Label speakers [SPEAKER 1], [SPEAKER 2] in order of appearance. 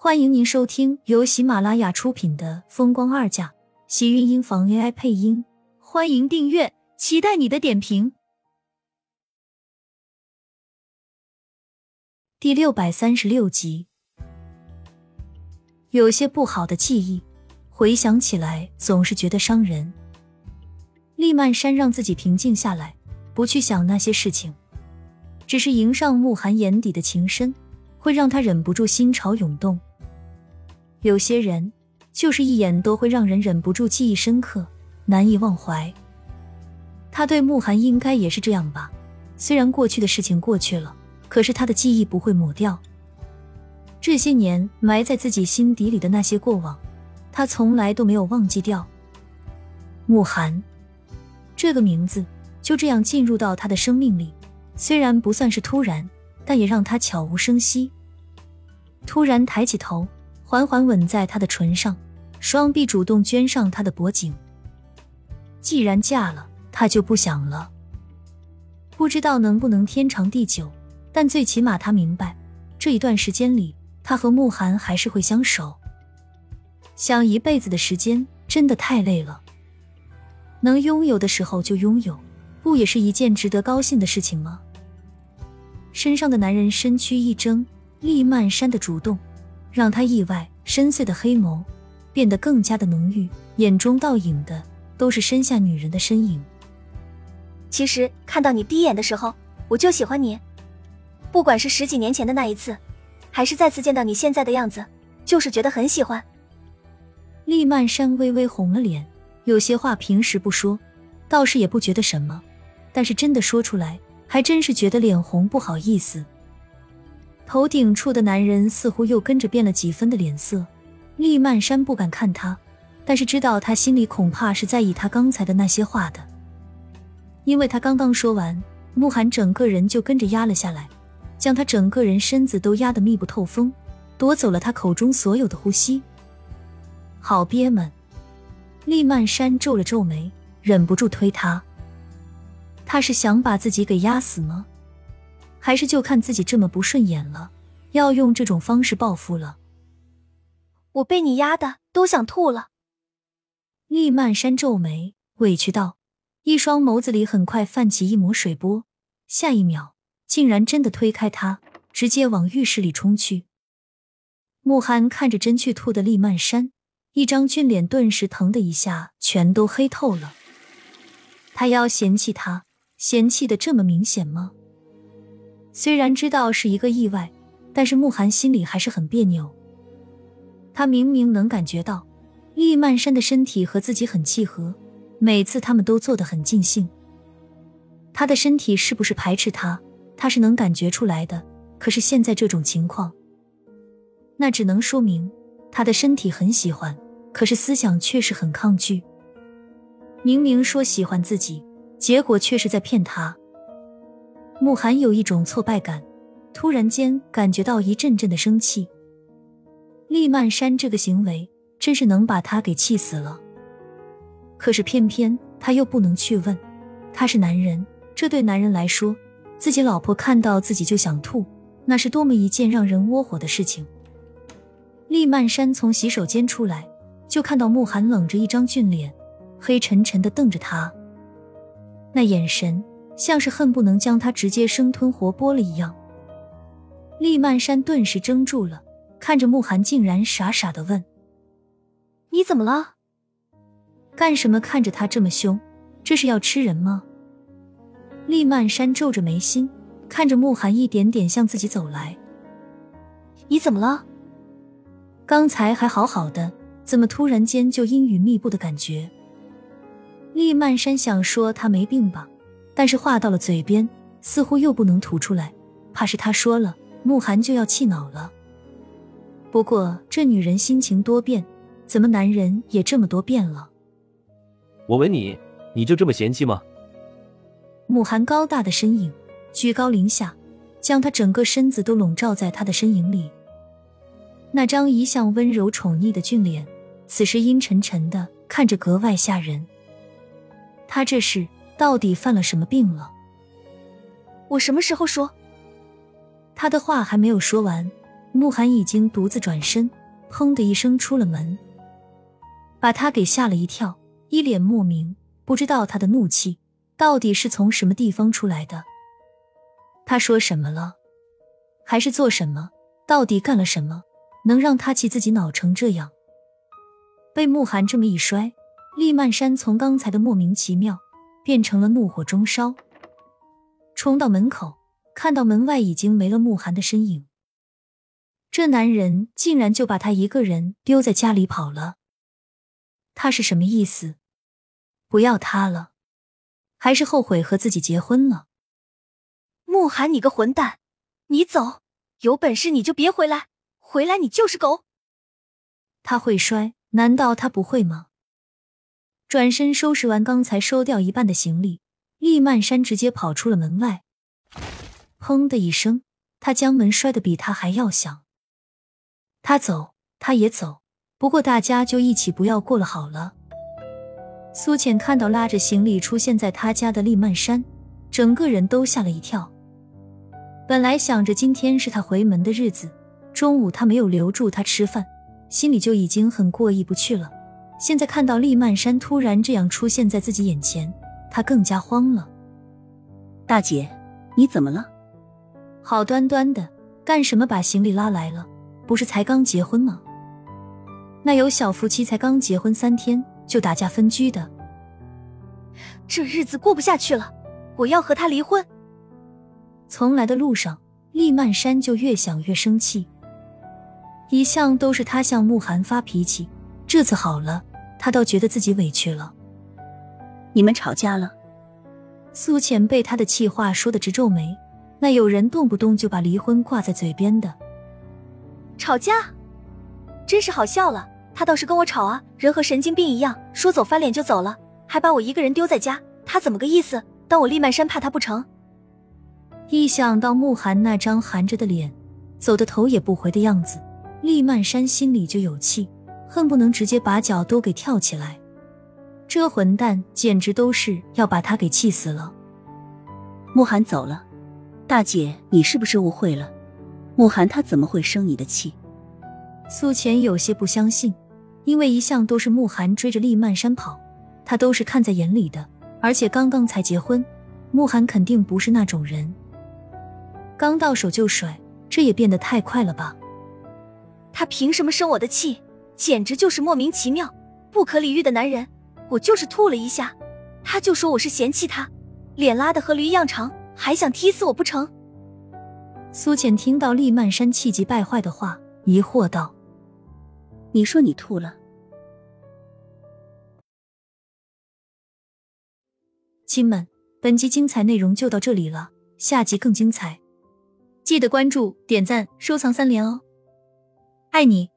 [SPEAKER 1] 欢迎您收听由喜马拉雅出品的《风光二嫁》，喜运音房 AI 配音。欢迎订阅，期待你的点评。第六百三十六集，有些不好的记忆，回想起来总是觉得伤人。厉曼山让自己平静下来，不去想那些事情，只是迎上慕寒眼底的情深，会让他忍不住心潮涌动。有些人就是一眼都会让人忍不住记忆深刻、难以忘怀。他对慕寒应该也是这样吧？虽然过去的事情过去了，可是他的记忆不会抹掉。这些年埋在自己心底里的那些过往，他从来都没有忘记掉。慕寒这个名字就这样进入到他的生命里，虽然不算是突然，但也让他悄无声息。突然抬起头。缓缓吻在他的唇上，双臂主动圈上他的脖颈。既然嫁了，他就不想了。不知道能不能天长地久，但最起码他明白，这一段时间里，他和慕寒还是会相守。想一辈子的时间真的太累了。能拥有的时候就拥有，不也是一件值得高兴的事情吗？身上的男人身躯一怔，厉曼山的主动。让他意外，深邃的黑眸变得更加的浓郁，眼中倒影的都是身下女人的身影。
[SPEAKER 2] 其实看到你第一眼的时候，我就喜欢你，不管是十几年前的那一次，还是再次见到你现在的样子，就是觉得很喜欢。
[SPEAKER 1] 厉曼山微微红了脸，有些话平时不说，倒是也不觉得什么，但是真的说出来，还真是觉得脸红不好意思。头顶处的男人似乎又跟着变了几分的脸色，厉曼山不敢看他，但是知道他心里恐怕是在意他刚才的那些话的，因为他刚刚说完，慕寒整个人就跟着压了下来，将他整个人身子都压得密不透风，夺走了他口中所有的呼吸。好憋闷，厉曼山皱了皱眉，忍不住推他，他是想把自己给压死吗？还是就看自己这么不顺眼了，要用这种方式报复了。
[SPEAKER 2] 我被你压的都想吐了。
[SPEAKER 1] 厉曼山皱眉，委屈道，一双眸子里很快泛起一抹水波，下一秒竟然真的推开他，直接往浴室里冲去。慕寒看着真去吐的厉曼山，一张俊脸顿时疼的一下全都黑透了。他要嫌弃他，嫌弃的这么明显吗？虽然知道是一个意外，但是慕寒心里还是很别扭。他明明能感觉到厉曼山的身体和自己很契合，每次他们都做得很尽兴。他的身体是不是排斥他？他是能感觉出来的。可是现在这种情况，那只能说明他的身体很喜欢，可是思想却是很抗拒。明明说喜欢自己，结果却是在骗他。慕寒有一种挫败感，突然间感觉到一阵阵的生气。厉曼山这个行为真是能把他给气死了。可是偏偏他又不能去问，他是男人，这对男人来说，自己老婆看到自己就想吐，那是多么一件让人窝火的事情。厉曼山从洗手间出来，就看到慕寒冷着一张俊脸，黑沉沉的瞪着他，那眼神。像是恨不能将他直接生吞活剥了一样。厉曼山顿时怔住了，看着慕寒，竟然傻傻的问：“
[SPEAKER 2] 你怎么了？
[SPEAKER 1] 干什么看着他这么凶？这是要吃人吗？”厉曼山皱着眉心，看着慕寒一点点向自己走来：“
[SPEAKER 2] 你怎么了？
[SPEAKER 1] 刚才还好好的，怎么突然间就阴雨密布的感觉？”厉曼山想说他没病吧。但是话到了嘴边，似乎又不能吐出来，怕是他说了，慕寒就要气恼了。不过这女人心情多变，怎么男人也这么多变了？
[SPEAKER 3] 我吻你，你就这么嫌弃吗？
[SPEAKER 1] 慕寒高大的身影居高临下，将他整个身子都笼罩在他的身影里。那张一向温柔宠溺的俊脸，此时阴沉沉的，看着格外吓人。他这是。到底犯了什么病了？
[SPEAKER 2] 我什么时候说？
[SPEAKER 1] 他的话还没有说完，慕寒已经独自转身，砰的一声出了门，把他给吓了一跳，一脸莫名，不知道他的怒气到底是从什么地方出来的。他说什么了？还是做什么？到底干了什么，能让他气自己恼成这样？被慕寒这么一摔，厉曼山从刚才的莫名其妙变成了怒火中烧，冲到门口，看到门外已经没了慕寒的身影。这男人竟然就把他一个人丢在家里跑了，他是什么意思？不要他了，还是后悔和自己结婚了？
[SPEAKER 2] 慕寒，你个混蛋，你走！有本事你就别回来，回来你就是狗。
[SPEAKER 1] 他会摔，难道他不会吗？转身收拾完刚才收掉一半的行李，厉曼山直接跑出了门外。砰的一声，他将门摔得比他还要响。他走，他也走，不过大家就一起不要过了好了。苏浅看到拉着行李出现在他家的厉曼山，整个人都吓了一跳。本来想着今天是他回门的日子，中午他没有留住他吃饭，心里就已经很过意不去了。现在看到厉曼山突然这样出现在自己眼前，他更加慌了。
[SPEAKER 4] 大姐，你怎么了？
[SPEAKER 1] 好端端的，干什么把行李拉来了？不是才刚结婚吗？那有小夫妻才刚结婚三天就打架分居的？
[SPEAKER 2] 这日子过不下去了，我要和他离婚。
[SPEAKER 1] 从来的路上，厉曼山就越想越生气。一向都是他向慕寒发脾气，这次好了，他倒觉得自己委屈了。
[SPEAKER 4] 你们吵架了？
[SPEAKER 1] 苏浅被他的气话说的直皱眉。那有人动不动就把离婚挂在嘴边的？
[SPEAKER 2] 吵架？真是好笑了。他倒是跟我吵啊，人和神经病一样，说走翻脸就走了，还把我一个人丢在家，他怎么个意思？当我厉曼山怕他不成？
[SPEAKER 1] 一想到慕寒那张含着的脸，走的头也不回的样子，厉曼山心里就有气，恨不能直接把脚都给跳起来。这混蛋简直都是要把他给气死了。
[SPEAKER 4] 慕寒走了，大姐，你是不是误会了？慕寒他怎么会生你的气？
[SPEAKER 1] 苏浅有些不相信，因为一向都是慕寒追着厉曼山跑，他都是看在眼里的，而且刚刚才结婚，慕寒肯定不是那种人。刚到手就甩，这也变得太快了吧？
[SPEAKER 2] 他凭什么生我的气？简直就是莫名其妙、不可理喻的男人！我就是吐了一下，他就说我是嫌弃他，脸拉的和驴一样长，还想踢死我不成？
[SPEAKER 1] 苏浅听到厉曼山气急败坏的话，疑惑道：“
[SPEAKER 4] 你说你吐了？”
[SPEAKER 1] 亲们，本集精彩内容就到这里了，下集更精彩。记得关注、点赞、收藏三连哦，爱你！